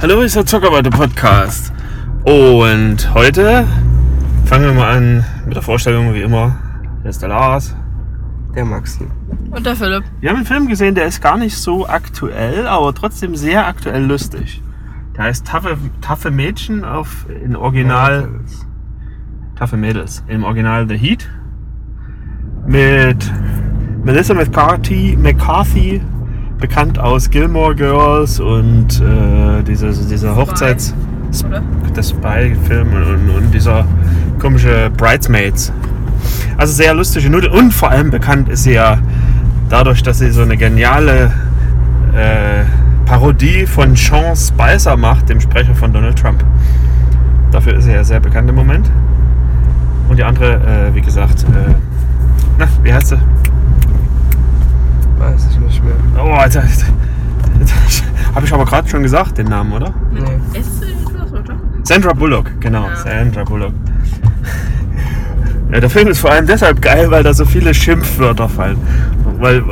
Hallo, ist der Zuckerwatte Podcast. Und heute fangen wir mal an mit der Vorstellung, wie immer. Hier ist der Lars. Der Maxi. Und der Philipp. Wir haben einen Film gesehen, der ist gar nicht so aktuell, aber trotzdem sehr aktuell lustig. Der heißt Taffe, Taffe Mädchen auf in Original. Taffe Mädels. Im Original The Heat. Mit Melissa McCarthy, McCarthy bekannt aus Gilmore Girls und äh, dieser, dieser Hochzeits... Oder? der Spy-Film und, und dieser komische Bridesmaids. Also sehr lustige Nudel und vor allem bekannt ist sie ja dadurch, dass sie so eine geniale äh, Parodie von Sean Spicer macht, dem Sprecher von Donald Trump. Dafür ist sie ja sehr bekannt im Moment. Und die andere, äh, wie gesagt, äh, na, wie heißt sie? Weiß ich nicht mehr. Oh, Alter. Habe ich aber gerade schon gesagt, den Namen, oder? Mit Nee. S irgendwas, oder? Sandra Bullock, genau, Ja. Sandra Bullock. Ja, der Film ist vor allem deshalb geil, weil da so viele Schimpfwörter fallen. Weil,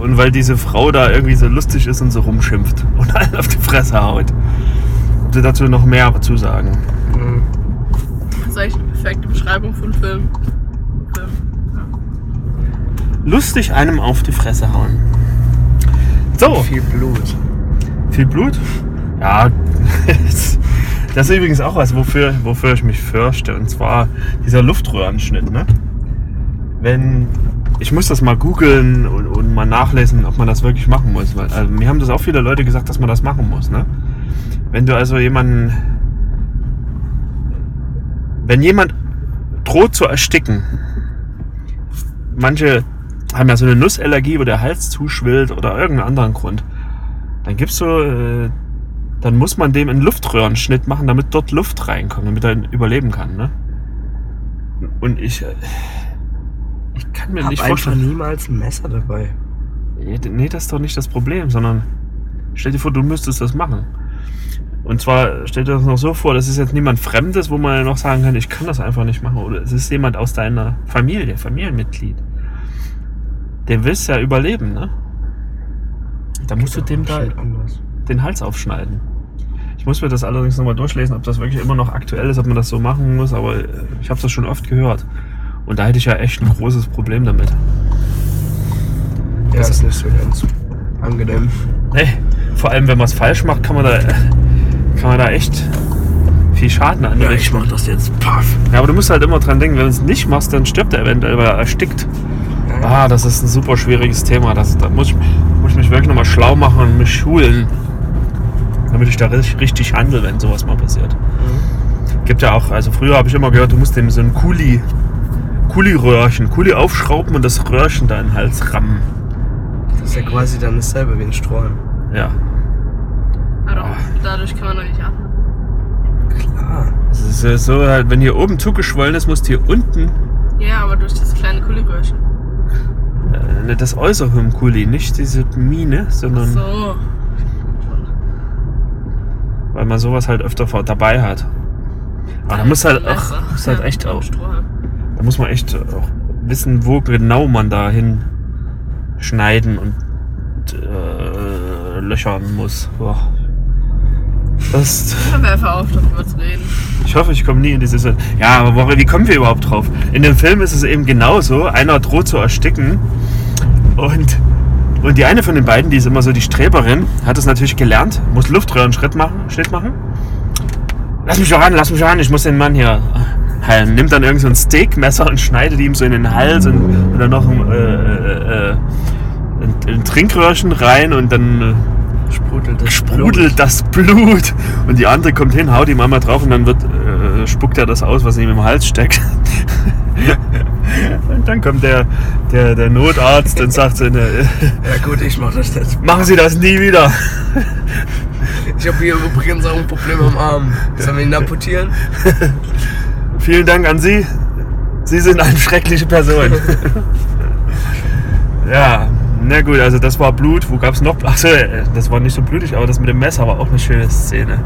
und weil diese Frau da irgendwie so lustig ist und so rumschimpft und allen auf die Fresse haut. Ich will dazu noch mehr dazu sagen. Mhm. Das ist eigentlich eine perfekte Beschreibung von. Film. Lustig einem auf die Fresse hauen. So, Viel Blut. viel Blut? Ja, das ist übrigens auch was, wofür, wofür ich mich fürchte. Und zwar dieser Luftröhrenschnitt. Ne? Wenn ich muss das mal googeln und, und mal nachlesen, ob man das wirklich machen muss. Weil, also, mir haben das auch viele Leute gesagt, dass man das machen muss. Ne? Wenn du also jemanden, wenn jemand droht zu ersticken, manche haben ja so eine Nussallergie, wo der Hals zuschwillt oder irgendeinen anderen Grund, dann gibst du, äh, dann muss man dem einen Luftröhrenschnitt machen, damit dort Luft reinkommt, damit er überleben kann. Ne? Und ich, äh, ich kann mir Hab nicht einfach vorstellen. niemals ein Messer dabei. Nee, das ist doch nicht das Problem, sondern stell dir vor, du müsstest das machen. Und zwar stell dir das noch so vor, das ist jetzt niemand Fremdes, wo man noch sagen kann, ich kann das einfach nicht machen. Oder es ist jemand aus deiner Familie, Familienmitglied. Der willst ja überleben, ne? Da musst du dem da den Hals aufschneiden. Ich muss mir das allerdings nochmal durchlesen, ob das wirklich immer noch aktuell ist, ob man das so machen muss, aber äh, ich habe das schon oft gehört. Und da hätte ich ja echt ein großes Problem damit. Ja, Das- ist nicht so ganz angenehm. Nee, vor allem wenn man es falsch macht, kann man da, kann man da echt viel Schaden anrichten. mach das jetzt. Paff. Ja, aber du musst halt immer dran denken, wenn du es nicht machst, dann stirbt er eventuell, weil er erstickt. Ah, das ist ein super schwieriges Thema. Das, da muss ich, muss ich mich wirklich nochmal schlau machen und mich schulen, damit ich da richtig, richtig handle, wenn sowas mal passiert. Gibt ja auch, also früher habe ich immer gehört, du musst dem so ein Kuli, Kuli-Röhrchen, Kuli aufschrauben und das Röhrchen da in den Hals rammen. Das ist ja quasi dann dasselbe wie ein Strohhalm. Ja. Aber dadurch kann man noch nicht atmen. Klar. Das ist ja so, halt, wenn hier oben zugeschwollen ist, musst du hier unten Ja, aber durch das kleine Kuligröhrchen. Äh, nicht das Äußere im Kuli, nicht diese Mine, sondern So. weil man sowas halt öfter vor- dabei hat. Aber da muss halt auch, muss halt echt auch, da muss man echt auch wissen, wo genau man da hin schneiden und äh, löchern muss. Boah. Das, wir einfach auf, darüber zu reden. Ich hoffe, ich komme nie in diese Situation. Ja, aber woran- wie kommen wir überhaupt drauf? In dem Film ist es eben genauso. Einer droht zu ersticken und, und die eine von den beiden, die ist immer so die Streberin, hat es natürlich gelernt, muss Luftröhrenschritt machen, Schnitt machen. Lass mich ran, lass mich ran, ich muss den Mann hier heilen. Nimmt dann irgend so ein Steakmesser und schneidet ihm so in den Hals und, und dann noch ein, äh, äh, äh, ein, ein Trinkröhrchen rein und dann äh, Sprudelt das sprudelt das Blut. Und die andere kommt hin, haut ihm einmal drauf und dann wird, äh, spuckt er das aus, was ihm im Hals steckt. und dann kommt der, der, der Notarzt und sagt so, ne, Ja gut, ich mach das jetzt. machen Sie das nie wieder. Ich habe hier übrigens auch ein Problem am Arm. Sollen wir ihn amputieren? Vielen Dank an Sie. Sie sind eine schreckliche Person. ja, na gut, also das war Blut. Wo gab es noch? Achso, das war nicht so blutig, aber das mit dem Messer war auch eine schöne Szene.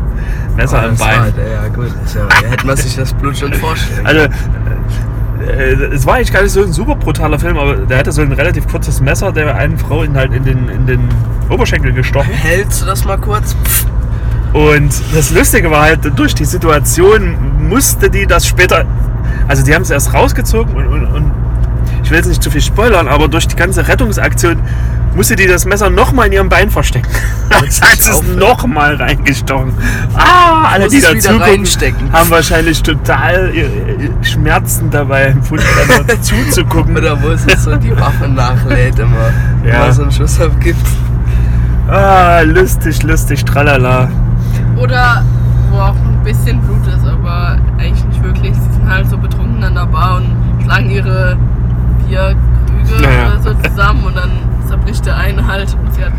Messer Ah, im Bein. war- Ja gut, ja, da hätte man sich das Blut schon vorstellen Also, äh, äh, es war eigentlich gar nicht so ein super brutaler Film, aber der hatte so ein relativ kurzes Messer, der einen Frau in, halt in, den, in den Oberschenkel gestochen. Hältst du das mal kurz? Und das Lustige war halt, durch die Situation musste die das später, also die haben es erst rausgezogen und, und, und ich will jetzt nicht zu viel spoilern, aber durch die ganze Rettungsaktion musste die das Messer nochmal in ihrem Bein verstecken. Das heißt, es nochmal reingestochen. Ah, alle, die es da wieder zugucken, reinstecken. haben wahrscheinlich total äh, äh, Schmerzen dabei empfunden, dann noch zuzugucken. Oder wo es so die Waffe nachlädt immer. Ja. Immer so einen Schuss abgibt. Ah, lustig, lustig, tralala. Oder wo auch ein bisschen Blut ist, aber eigentlich nicht wirklich. Sie sind halt so betrunken an der Bar und schlagen ihre Bierkrüge Naja. oder so zusammen und dann zerbricht der eine halt und sie hat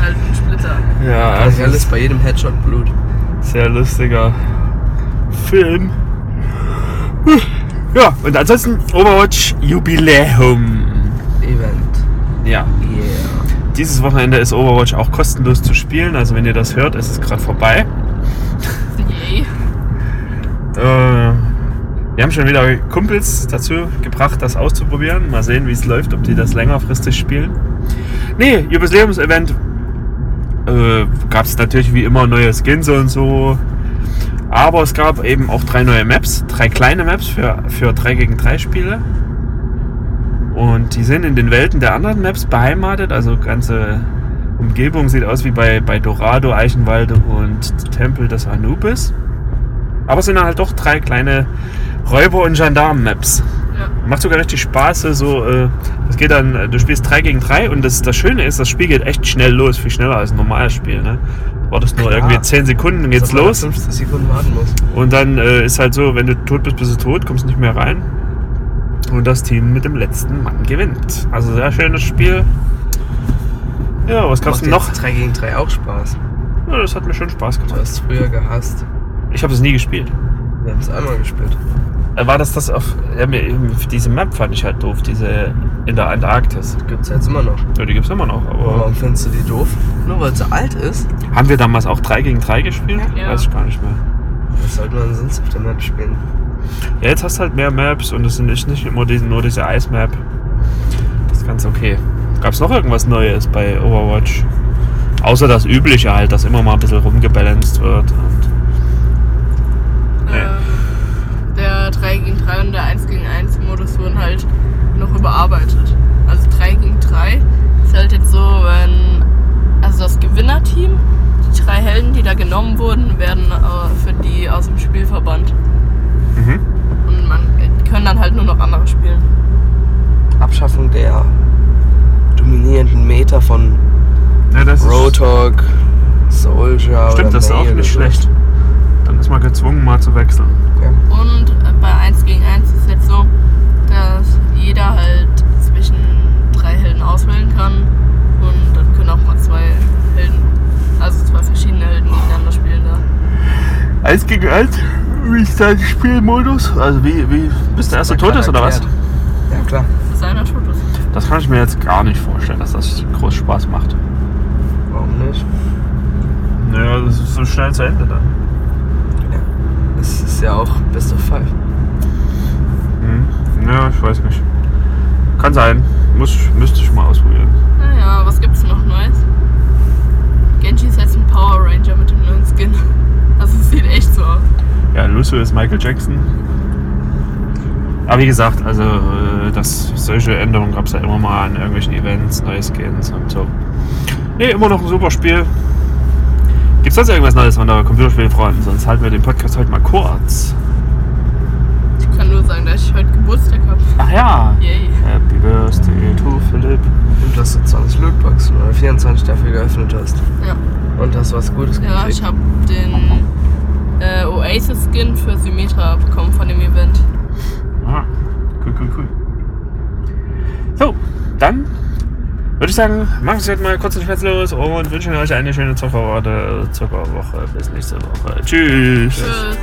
halt einen Splitter. Ja, Also alles bei jedem Headshot Blut. Sehr lustiger Film. Ja, und ansonsten Overwatch Jubiläum. Event. Ja, Yeah. dieses Wochenende ist Overwatch auch kostenlos zu spielen. Also wenn ihr das hört, ist es gerade vorbei. Yay. Äh, wir haben schon wieder Kumpels dazu gebracht, das auszuprobieren. Mal sehen, wie es läuft, ob die das längerfristig spielen. Nee, Jubiläumsevent äh, gab es natürlich wie immer neue Skins und so. Aber es gab eben auch drei neue Maps, drei kleine Maps für, für 3 gegen 3 Spiele. Und die sind in den Welten der anderen Maps beheimatet. Also ganze Umgebung sieht aus wie bei, bei Dorado, Eichenwalde und Tempel des Anubis. Aber es sind halt doch drei kleine Räuber- und Gendarmen-Maps. Ja. Macht sogar richtig Spaß. So, äh, das geht dann, äh, du spielst 3 gegen 3 und das, das Schöne ist, das Spiel geht echt schnell los, viel schneller als ein normales Spiel. Ne? Du wartest nur Klar. irgendwie 10 Sekunden, dann geht's los. 50 Sekunden warten muss. Und dann äh, ist halt so, wenn du tot bist, bist du tot, kommst nicht mehr rein. Und das Team mit dem letzten Mann gewinnt. Also sehr schönes Spiel. Ja, was gab's Macht denn noch? jetzt 3 gegen 3 auch Spaß. Ja, das hat mir schon Spaß Du gemacht. hast es früher gehasst. Ich habe es nie gespielt. Wir haben es einmal gespielt. Äh, War das das auf. Ja, mir, diese Map fand ich halt doof, diese in der Antarktis. Gibt es jetzt immer noch. Ja, die gibt's immer noch, aber. Warum findest du die doof? Nur weil sie alt ist? Haben wir damals auch 3 gegen 3 gespielt? Ja. Weiß ich gar nicht mehr. Was sollte man sonst auf der Map spielen? Ja, jetzt hast du halt mehr Maps und es sind nicht, nicht immer diese, nur diese Eismap. Das ist ganz okay. Gab es noch irgendwas Neues bei Overwatch? Außer das Übliche halt, dass immer mal ein bisschen rumgebalanced wird. Und Nee. Ähm, der 3 gegen 3 und der 1 gegen 1 Modus wurden halt noch überarbeitet. Also 3 gegen 3 ist halt jetzt so, wenn also das Gewinnerteam, die drei Helden, die da genommen wurden, werden äh, für die aus dem Spiel verbannt. mhm. Und man können dann halt nur noch andere spielen. Abschaffung der dominierenden Meter von ja, Roadhog, Soldier. stimmt, oder das ist auch nicht so. schlecht. Dann ist man gezwungen, mal zu wechseln. Ja. Und äh, bei 1 gegen 1 ist jetzt so, dass jeder halt zwischen drei Helden auswählen kann. Und dann können auch mal zwei Helden, also zwei verschiedene Helden gegeneinander spielen da. Eins gegen eins? Wie ist dein Spielmodus? Also wie, wie bis der erste tot ist oder was? Ja, klar. Bis einer tot ist. Das kann ich mir jetzt gar nicht vorstellen, dass das groß Spaß macht. Warum nicht? Naja, das ist so schnell zu Ende dann. Es ist ja auch Best of Five. Hm. Ja, ich weiß nicht. Kann sein. Muss, müsste ich mal ausprobieren. Naja, was gibt's noch Neues? Genji ist jetzt ein Power Ranger mit dem neuen Skin. Also es sieht echt so aus. Ja, Lucio ist Michael Jackson. Aber wie gesagt, also äh, das, solche Änderungen gab es ja immer mal an irgendwelchen Events, neue Skins und so. Ne, immer noch ein super Spiel. Gibt es sonst irgendwas Neues von der Computerspielfront? Sonst halten wir den Podcast heute mal kurz. Nur sagen, dass ich heute Geburtstag habe. Ach ja. Yay. Happy Birthday to Philipp. Und dass du 20 Lootboxen oder 24 dafür geöffnet hast. Ja. Und hast was Gutes Ja, gekriegt. ich habe den äh, Oasis-Skin für Symmetra bekommen von dem Event. Ah, cool, cool, cool. So, dann würde ich sagen, machen Sie heute mal kurz und schmerzlos und wünschen euch eine schöne Zuckerwoche, Zuckerwoche. Bis nächste Woche. Tschüss. Tschüss.